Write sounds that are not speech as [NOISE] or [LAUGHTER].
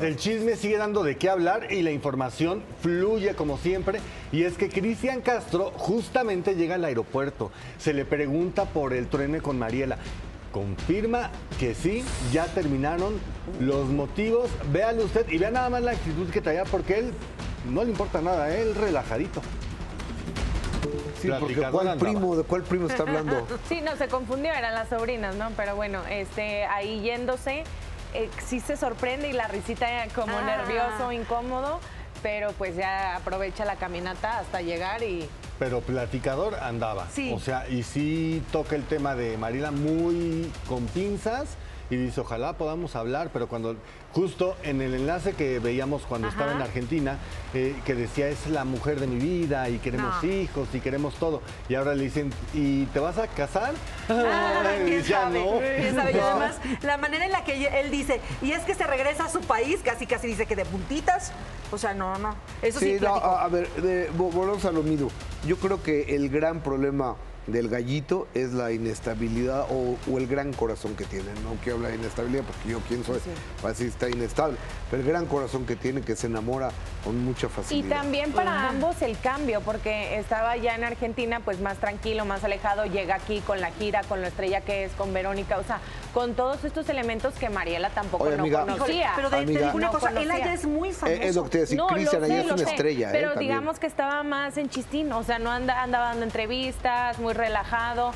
El chisme sigue dando de qué hablar y la información fluye como siempre. Y es que Cristian Castro justamente llega al aeropuerto. Se le pregunta por el truene con Mariela. Confirma que sí, ya terminaron los motivos. Véale usted y vea nada más la actitud que traía porque él no le importa nada, él relajadito. Sí, porque ¿cuál primo, ¿de cuál primo está hablando? [LAUGHS] Sí, no, se confundió, eran las sobrinas, ¿no? Pero bueno, este, ahí yéndose, eh, sí se sorprende y la risita como Ah. nervioso, incómodo, pero pues ya aprovecha la caminata hasta llegar y Pero platicador andaba. Sí. O sea, y sí toca el tema de Mariela muy con pinzas y dice, ojalá podamos hablar, pero cuando justo en el enlace que veíamos cuando estaba en Argentina, eh, que decía, es la mujer de mi vida y queremos No. hijos y queremos todo. Y ahora le dicen, ¿y te vas a casar? Ah, [LAUGHS] Y ¿Quién dice, "Ah, sabe? no". ¿Quién sabe? Y además, [LAUGHS] la manera en la que él dice, y es que se regresa a su país, casi casi dice que de puntitas. O sea, no, no. Eso sí, Sí, no, a, a ver, de- vo- volvemos a lo mismo. Yo creo que el gran problema del gallito es la inestabilidad o, o el gran corazón que tiene. No quiero hablar de inestabilidad porque yo quién soy, así está inestable. Pero el gran corazón que tiene que se enamora con mucha Y facilidad. también para ambos el cambio, porque estaba ya en Argentina pues más tranquilo, más alejado, llega aquí con la gira, con la estrella que es, con Verónica, o sea, con todos estos elementos que Mariela tampoco Oye, no amiga. Conocía. pero de, te digo una No cosa, él allá es muy famoso. Eh, es lo que te decía, No, Cristian allá sé, es una sé, estrella. ¿eh? Pero digamos que estaba más en chistín, o sea, no anda, andaba dando entrevistas, muy relajado.